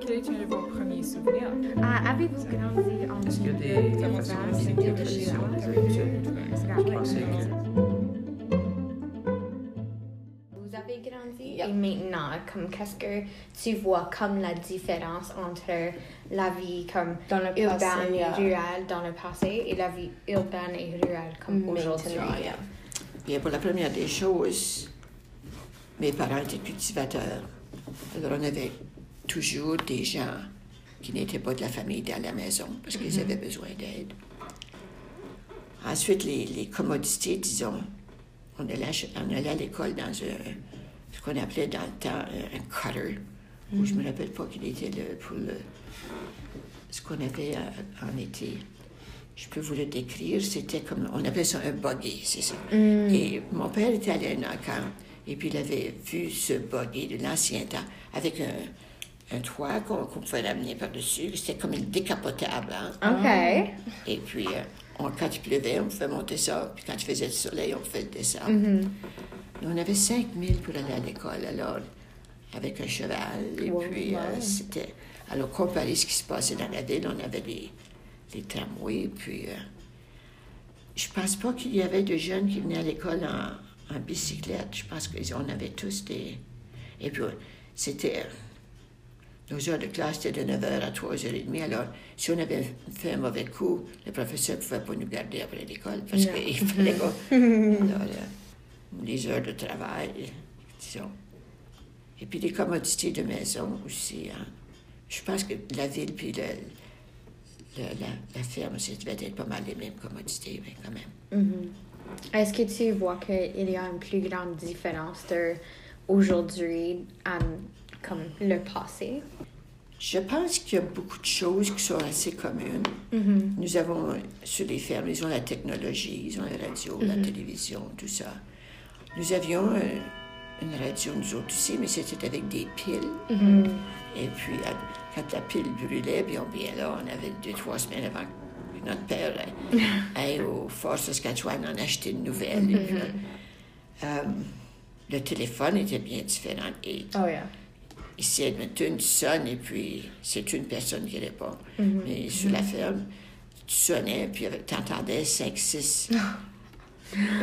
Quel est vos premiers souvenirs? Ah, Avez-vous grandi en Est-ce qu'il y a des des habitudes? Vous avez grandi et maintenant, comme qu'est-ce que tu vois comme la différence entre la vie comme Dans le urbaine passé, et yeah. rurale dans le passé et la vie urbaine et rurale comme aujourd'hui? Yeah. Bien, pour la première des choses, mes parents étaient cultivateurs. Alors, on avait toujours des gens qui n'étaient pas de la famille dans la maison parce qu'ils avaient besoin d'aide. Ensuite, les, les commodités, disons, on allait, ach- on allait à l'école dans un, ce qu'on appelait dans le temps un, cutter, où je me rappelle pas qu'il était le, pour le, ce qu'on avait euh, en été. Je peux vous le décrire, c'était comme, on appelait ça un buggy, c'est ça. Et mon père était allé à un camp, et puis il avait vu ce buggy de l'ancien temps, avec un, un toit qu'on pouvait ramener par-dessus, c'était comme une décapotable, hein. OK. Et puis, euh, on- quand il pleuvait, on pouvait monter ça, puis quand il faisait le soleil, on pouvait le descendre. Nous, On avait 5 000 pour aller à l'école, alors, avec un cheval, et puis euh, c'était... Alors, comparé à ce qui se passait dans la ville, on avait les, les tramways, puis... euh, je pense pas qu'il y avait de jeunes qui venaient à l'école en, en bicyclette. Je pense qu'on avait tous des... Et puis, c'était... nos heures de classe étaient de 9h à 3h30. Alors, si on avait fait un mauvais coup, le professeur ne pouvait pas nous garder après l'école parce qu'il fallait pas. Alors, euh, les heures de travail, disons. Et puis les commodités de maison aussi. hein. Je pense que la ville puis le, le- la, la ferme, ça devait être pas mal les mêmes commodités, mais quand même. Est-ce que tu vois qu'il y a une plus grande différence de aujourd'hui à comme le passé? Je pense qu'il y a beaucoup de choses qui sont assez communes. Nous avons, sur les fermes, ils ont la technologie, ils ont la radio, la télévision, tout ça. Nous avions euh, une radio, nous autres aussi, mais c'était avec des piles. Et puis, à- quand la pile brûlait, bien, bien là, on avait deux, trois semaines avant notre père aille au Fort Saskatchewan en acheter une nouvelle. Puis, euh, le téléphone était bien différent. Et Oh, yeah. Ici, Edmonton, tu sonnes et puis c'est une personne qui répond. Mais sur la ferme, tu sonnais puis tu entendais 5, 6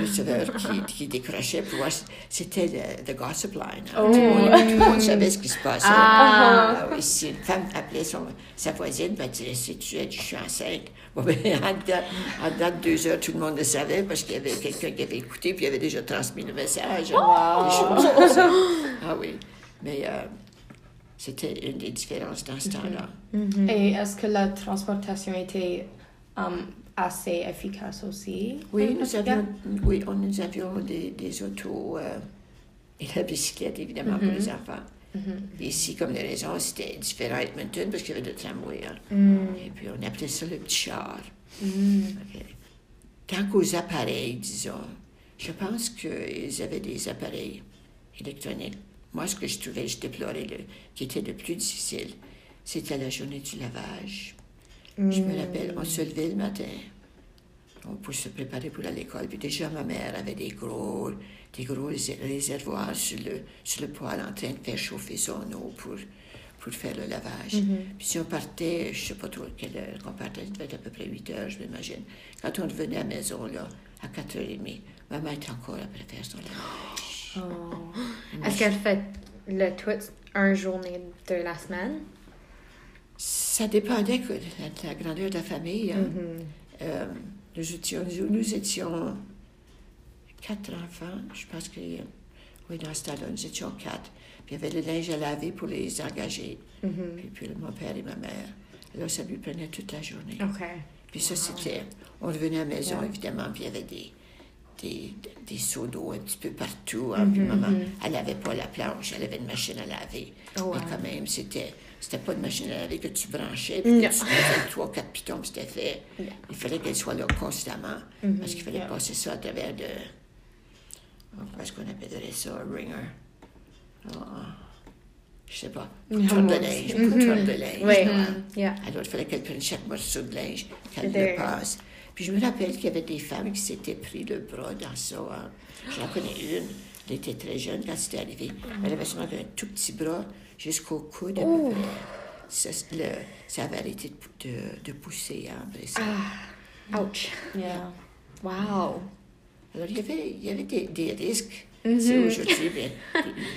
receveurs qui, qui décrochaient pour voir. si- C'était le the gossip line. hein. Tout, le monde, tout le monde savait ce qui se passait. Ah oui, si une femme appelait son, sa voisine, ben, elle disait Si tu es, je suis enceinte. Bon, ben, en, dedans, en dedans de deux heures, tout le monde le savait parce qu'il y avait quelqu'un qui avait écouté puis il avait déjà transmis le message. Des choses comme ça. Ah oui. Mais euh, c'était une des différences dans ce temps-là. Et est-ce que la transportation était um, assez efficace aussi? Oui, nous avions, oui, on- nous avions des, des autos euh, et la bicyclette, évidemment, pour les enfants. Ici, comme les raisons, c'était différent à Edmonton parce qu'il y avait le tramway. hein. Et puis, on appelait ça le petit char. Ok. Tant qu'aux appareils, disons, je pense qu'ils avaient des appareils électroniques. Moi, ce que je trouvais, je déplorais, le, qui était le plus difficile, c'était la journée du lavage. Je me rappelle, on se levait le matin, pour se préparer pour aller à l'école. Puis déjà, ma mère avait des gros, des gros rés- réservoirs sur le, sur le poêle en train de faire chauffer son eau pour, pour faire le lavage. Puis si on partait, je sais pas trop quelle heure qu'on partait, ça devait être à peu près 8 heures, je m'imagine. Quand on revenait à la maison, là, à 4h30, maman était encore après faire son lavage. Est-ce qu'elle fait le tout un journée de la semaine? Ça dépendait de la, de la grandeur de la famille. hein. Euh, nous, étions, nous, étions quatre enfants, je pense que, oui, dans ce temps-là, nous étions quatre. Puis il y avait le linge à laver pour les engager. puis, puis mon père et ma mère. Alors, ça lui prenait toute la journée. Puis ça, c'était... On revenait à la maison, évidemment, puis il y avait des, des, des seaux d'eau un petit peu partout. hein. Puis maman, elle n'avait pas la planche, elle avait une machine à laver. Oh, Mais quand même, c'était... C'était pas une machine à laver que tu branchais, puis que tu mettais trois, quatre pitons, puis c'était fait. Il fallait qu'elle soit là constamment, parce qu'il fallait passer ça à travers de... Comment est-ce qu'on appellerait ça? Un ringer? Ah, je sais pas. Poutre de linge, poutre de linge. Oui. Yeah. Alors, il fallait qu'elle prenne chaque morceau de linge, qu'elle le passe. Puis je me rappelle qu'il y avait des femmes qui s'étaient pris le bras dans ça. hein. J'en connais une. Elle était très jeune quand c'était arrivé. Elle avait seulement un tout petit bras jusqu'au coude. à Oh. Ça, le- ça avait arrêté de, pou- de, de pousser hein, après ça. Ah, ouch. Yeah. Wow. Alors, il y avait, il y avait des, des risques. C'est aujourd'hui,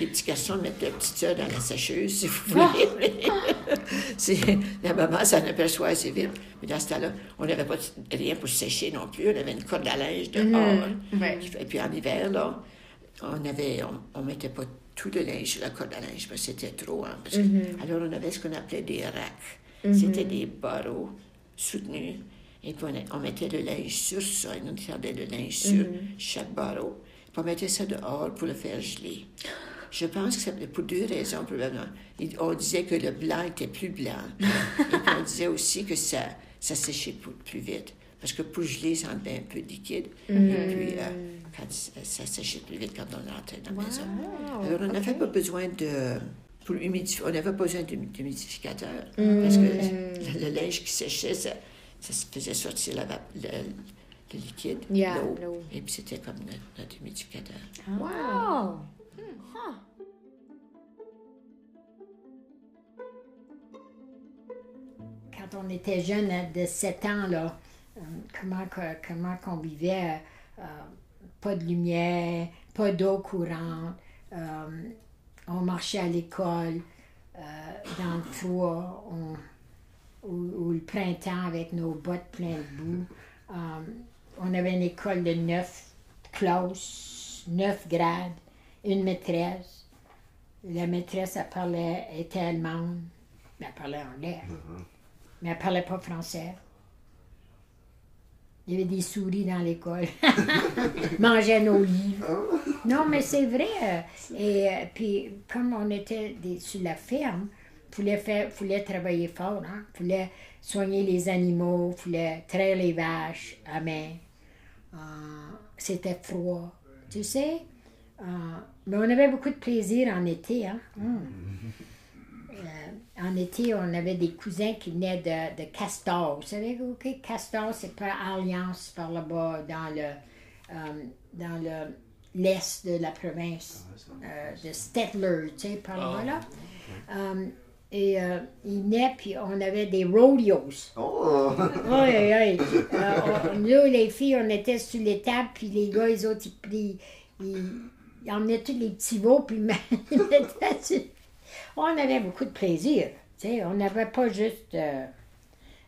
les, petits garçons mettent leur petite soeur dans la sécheuse, si vous voulez. C'est- la maman s'en aperçoit assez vite. Mais dans ce temps-là, on n'avait pas rien pour sécher non plus. On avait une corde à linge dehors. Ouais. Et puis en hiver, là, on on, on mettait pas tout le linge la corde à linge parce que c'était trop. hein, parce que- Alors, on avait ce qu'on appelait des racks. C'était des barreaux soutenus. Et puis, on, mettait le linge sur ça. Et on tendait le linge sur chaque barreau. Puis, on mettait ça dehors pour le faire geler. Je pense que c'était pour deux raisons, probablement. On disait que le blanc était plus blanc. Et puis, on disait aussi que ça, ça séchait plus, plus vite. Parce que pour geler, ça enlevait un peu de liquide. Et puis, euh, quand ça, ça séchait plus vite quand on rentrait dans la maison. Alors, on n'avait pas besoin de. Pour on n'avait pas besoin d'humi- d'humidificateur. Parce que le, le linge qui séchait, ça, ça se faisait sortir la le, le liquide, Yeah, l'eau. Et puis, c'était comme notre, notre humidificateur. Wow. quand on était jeune de 7 ans, là, comment, que- comment qu'on vivait, euh, pas de lumière, pas d'eau courante, euh, on marchait à l'école euh, dans le froid, on- ou, ou le printemps avec nos bottes pleines de boue. Euh, on avait une école de neuf classes, neuf grades, une maîtresse. La maîtresse, elle parlait, était allemande, mais elle parlait anglais. Mais elle parlait pas français. Il y avait des souris dans l'école. Mangeait nos livres. Non, mais c'est vrai. Et euh, puis, comme on était des- sur la ferme, il fallait, faire, fallait travailler fort. Hein? fallait soigner les animaux, fallait traire les vaches à main. Euh, C'était froid, tu sais. Euh, mais on avait beaucoup de plaisir en été. Hein? Hum. Euh, en été, on avait des cousins qui venaient de, de Castor. Vous savez, OK, Castor, c'est par Alliance, par là-bas, dans le, euh, dans le, l'est de la province, euh, de Stettler, tu sais, par là-bas, là. Et euh, ils venaient, puis on avait des rodeos. Oh! Oui, oui. Euh, nous, les filles, on était sur les tables, puis les gars, les autres, ils, ils, ils, ils emmenaient tous les petits veaux, puis ils mettaient sur- On avait beaucoup de plaisir. on n'avait pas juste. euh,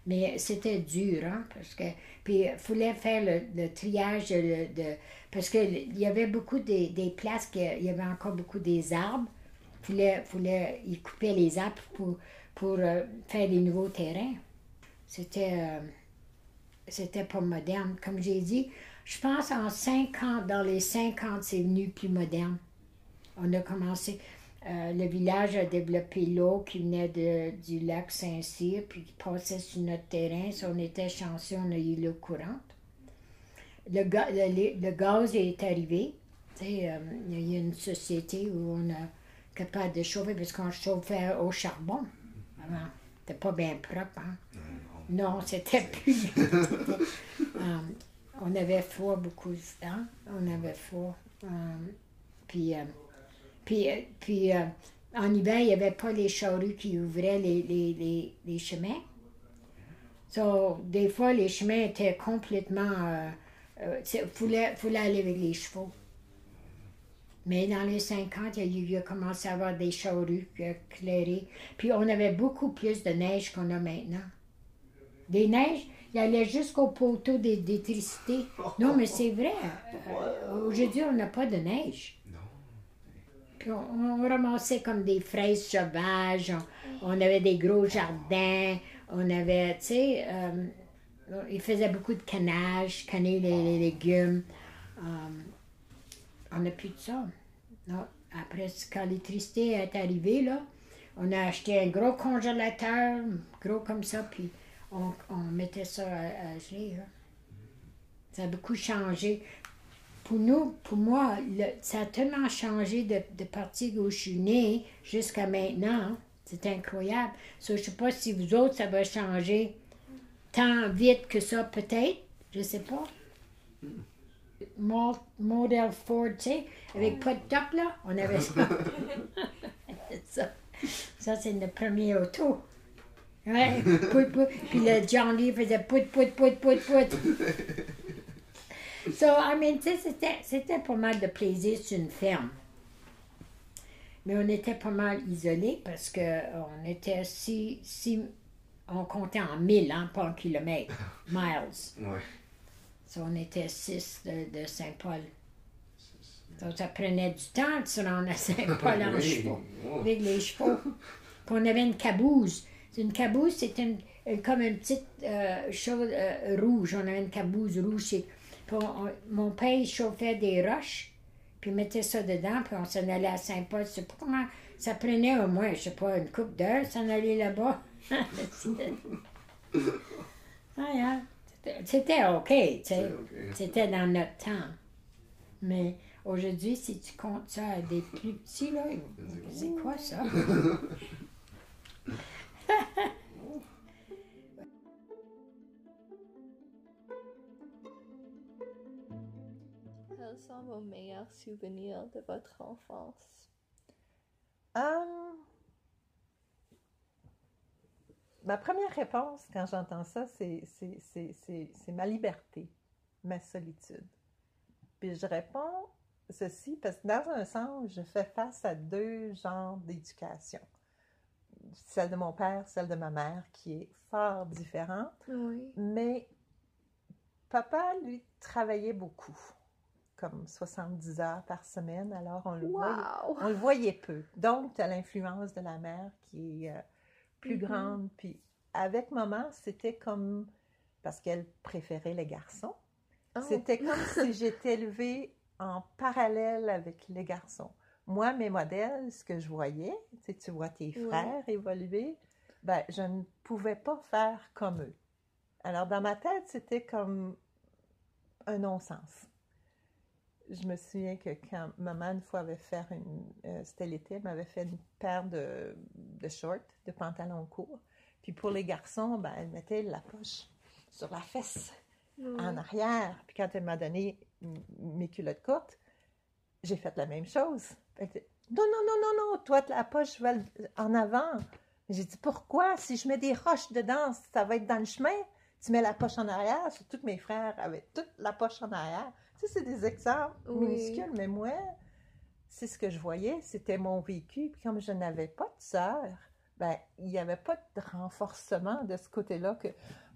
mais c'était dur, hein, parce que. Puis il fallait faire le, triage de, Parce qu'il y avait beaucoup des, des places, qu'il y avait encore beaucoup des arbres. Fallait, fallait, ils coupaient les arbres pour, pour euh, faire des nouveaux terrains. C'était. euh, c'était pas moderne. Comme j'ai dit, je pense en 50, dans les 50, c'est venu plus moderne. On a commencé. Euh, le village a développé l'eau qui venait de, du lac Saint-Cyr, puis qui passait sur notre terrain. Si on était chanceux, on a eu l'eau courante. Le, ga- le, gaz est arrivé. Euh, il y a une société où on est capable de chauffer, parce qu'on chauffait au charbon avant. C'était pas bien propre, hein? Non, c'était plus. Euh, on avait froid beaucoup de temps. On avait froid. Puis, puis, euh, puis euh, en hiver, il n'y avait pas les charrues qui ouvraient les, les, les, les chemins. So, des fois, les chemins étaient complètement. euh, euh, Il fallait, fallait aller avec les chevaux. Mais dans les 50, il y a, il commencé à avoir des charrues euh, éclairées. Puis on avait beaucoup plus de neige qu'on a maintenant. Des neiges, il allait jusqu'au poteau d'é- d'électricité. Non, mais c'est vrai. Euh, Aujourd'hui, on n'a pas de neige. On, ramassait comme des fraises sauvages, on, avait des gros jardins, on avait, tu sais, euh, il faisait beaucoup de canage, canner les, légumes. Euh, on n'a plus de ça. Après, quand l'électricité est arrivée, là, on a acheté un gros congélateur, gros comme ça, puis on, mettait ça à, geler. là. Ça a beaucoup changé. Pour nous, pour moi, le- ça a tellement changé de, de partir où je suis née jusqu'à maintenant. C'est incroyable. So, je ne sais pas si vous autres, ça va changer tant vite que ça, peut-être. Je ne sais pas. mo- modèle Ford, tu sais, avec pas de top, là. On avait ça. ça, ça, c'est le premier auto. Ouais, pout, pout. Puis le John Lee faisait pout, pout, pout, pout, pout. So, I mean, tu sais, c'était, c'était pas mal de plaisir sur une ferme. Mais on était pas mal isolés parce que euh, on était si, si on comptait en mille, hein, pas en kilomètres, miles. Ouais. So, on était six de, de Saint-Paul. So, ça prenait du temps de se rendre à Saint-Paul en Oui. chevaux, Oh. avec les chevaux. Puis on avait une caboose. Une caboose, c'était une- comme une petite euh, chose euh, rouge. On avait une caboose rouge. c'est- Puis on- on- mon père il chauffait des roches, puis il mettait ça dedans, puis on s'en allait à Saint-Paul. Je sais pas comment. Ça prenait au moins, je sais pas, une couple d'heures s'en aller là-bas. ah, yeah. C'était- OK, tu sais. C'était dans notre temps. Mais aujourd'hui, si tu comptes ça à des plus petits, là, c'est quoi ça? Quels sont vos meilleurs souvenirs de votre enfance? Hum, ma première réponse quand j'entends ça, c'est ma liberté, ma solitude. Puis je réponds ceci parce que dans un sens, je fais face à deux genres d'éducation. Celle de mon père, celle de ma mère, qui est fort différente. Oui. Mais papa, lui, travaillait beaucoup, comme 70 heures par semaine, alors on le voyait Wow! on le voyait peu. Donc, tu as l'influence de la mère qui est euh, plus Mhm. grande. Puis, avec maman, c'était comme. Parce qu'elle préférait les garçons. Oh. C'était comme si j'étais élevée en parallèle avec les garçons. Moi, mes modèles, ce que je voyais, tu vois tes frères évoluer, ben, je ne pouvais pas faire comme eux. Alors, dans ma tête, c'était comme un non-sens. Je me souviens que quand maman, une fois, avait fait une. euh, C'était l'été, elle m'avait fait une paire de, de shorts, de pantalons courts. Puis pour les garçons, ben, elle mettait la poche sur la fesse, en arrière. Puis quand elle m'a donné mes culottes courtes, j'ai fait la même chose. Non, non, non, non, non, toi, la poche va en avant. J'ai dit, pourquoi? Si je mets des roches dedans, ça va être dans le chemin. Tu mets la poche en arrière, surtout que mes frères avaient toute la poche en arrière. Tu sais, c'est des exemples Oui. minuscules, mais moi, c'est ce que je voyais, c'était mon vécu. Puis comme je n'avais pas de sœur, ben, il n'y avait pas de renforcement de ce côté-là que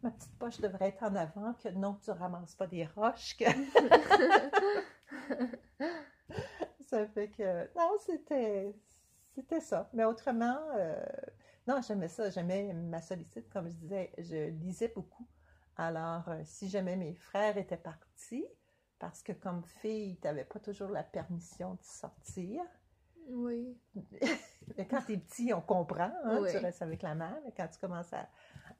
ma petite poche devrait être en avant, que non, tu ramasses pas des roches, que... ça fait que... Non, c'était... C'était ça. Mais autrement, euh, non, j'aimais ça. J'aimais ma solitude, comme je disais. Je lisais beaucoup. Alors, euh, si jamais mes frères étaient partis, parce que comme fille, tu n'avais pas toujours la permission de sortir. Oui. Mais quand tu es petit, on comprend, hein, Oui. tu restes avec la mère, mais quand tu commences à,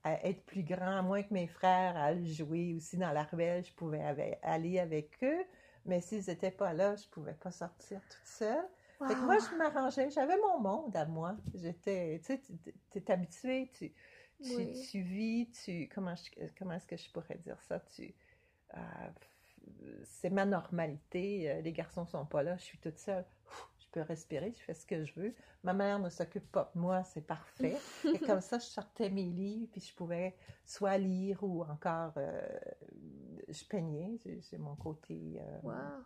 à être plus grand, à moins que mes frères aillent jouer aussi dans la ruelle, je pouvais aller avec eux, mais s'ils n'étaient pas là, je pouvais pas sortir toute seule. Fait que moi, je m'arrangeais, j'avais mon monde à moi. J'étais, tu sais, es habitué, tu, tu, Oui. tu vis, tu, comment, je- comment est-ce que je pourrais dire ça? Tu, euh, c'est ma normalité, euh, les garçons sont pas là, je suis toute seule. Je peux respirer, je fais ce que je veux. Ma mère ne s'occupe pas de moi, c'est parfait. Et comme ça, je sortais mes livres, puis je pouvais soit lire ou encore euh, je peignais. J'ai mon côté euh, Wow.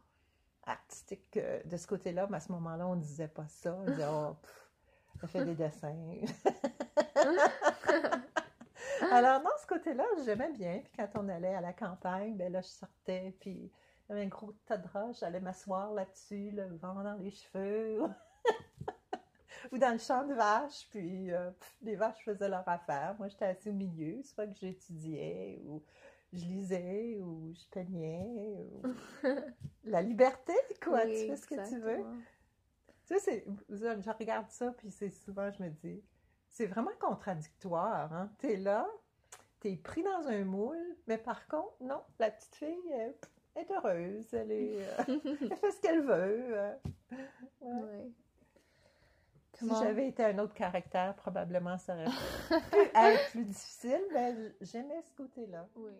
artistique de ce côté-là, mais à ce moment-là, on ne disait pas ça. On disait, oh, pff, elle fait des dessins. Alors, dans ce côté-là, j'aimais bien. Puis quand on allait à la campagne, ben là, je sortais, puis il y avait un gros tas de roches, j'allais m'asseoir là-dessus, le vent dans les cheveux. Ou dans le champ de vaches, puis euh, pff, les vaches faisaient leur affaire. Moi, j'étais assis au milieu, soit que j'étudiais, ou je lisais, ou je peignais. ou- La liberté, quoi, Oui, tu fais ce que tu veux. Tu sais, je regarde ça, puis c'est souvent, je me dis, c'est vraiment contradictoire. Hein? Tu es là, pris dans un moule, mais par contre, non, la petite fille euh, est heureuse, elle, est, euh, elle fait ce qu'elle veut. euh. Ouais. Si j'avais été un autre caractère, probablement ça aurait pu être plus difficile, mais j'aimais ce côté-là. Oui.